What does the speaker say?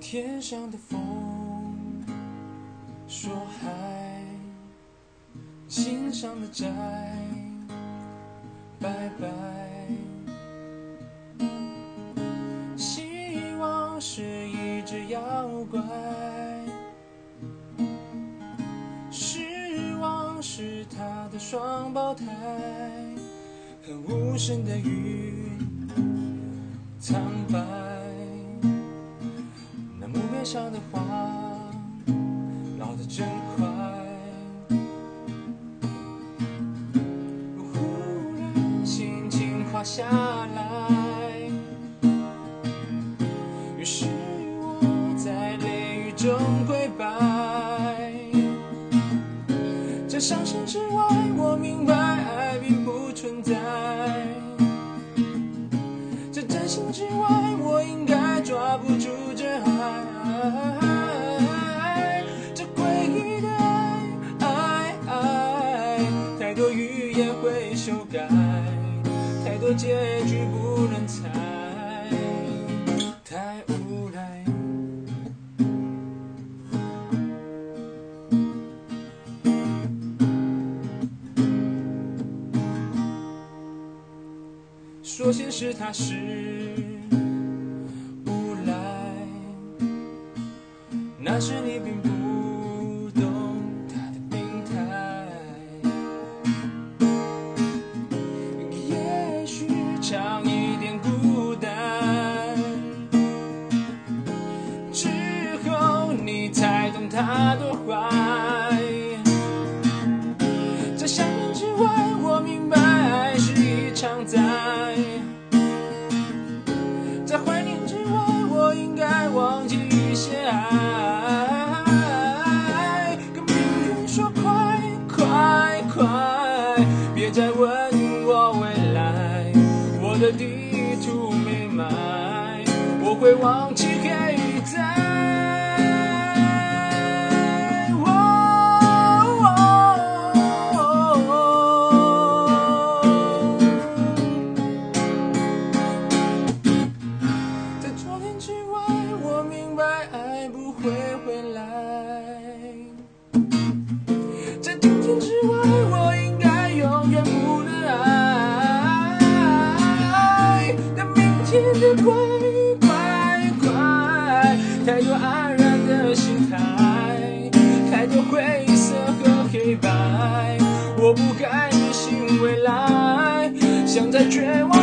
天上的风说嗨，心上的债拜拜。希望是一只妖怪，失望是他的双胞胎，和无声的雨，苍白。上的花老得真快，忽然心情滑下来，于是我在雷雨中跪拜。在伤心之外，我明白爱并不存在。在真心之外，我应该抓不住这结局不能猜，太无奈。说现实它是无奈，那时你并不他多坏。在想念之外，我明白爱是一场灾。在怀念之外，我应该忘记一些爱。跟命运说快快快，别再问我未来，我的地图没买，我会忘记黑在。的乖乖乖，太多黯然的心态，太多灰色和黑白，我不该迷信未来，想在绝望。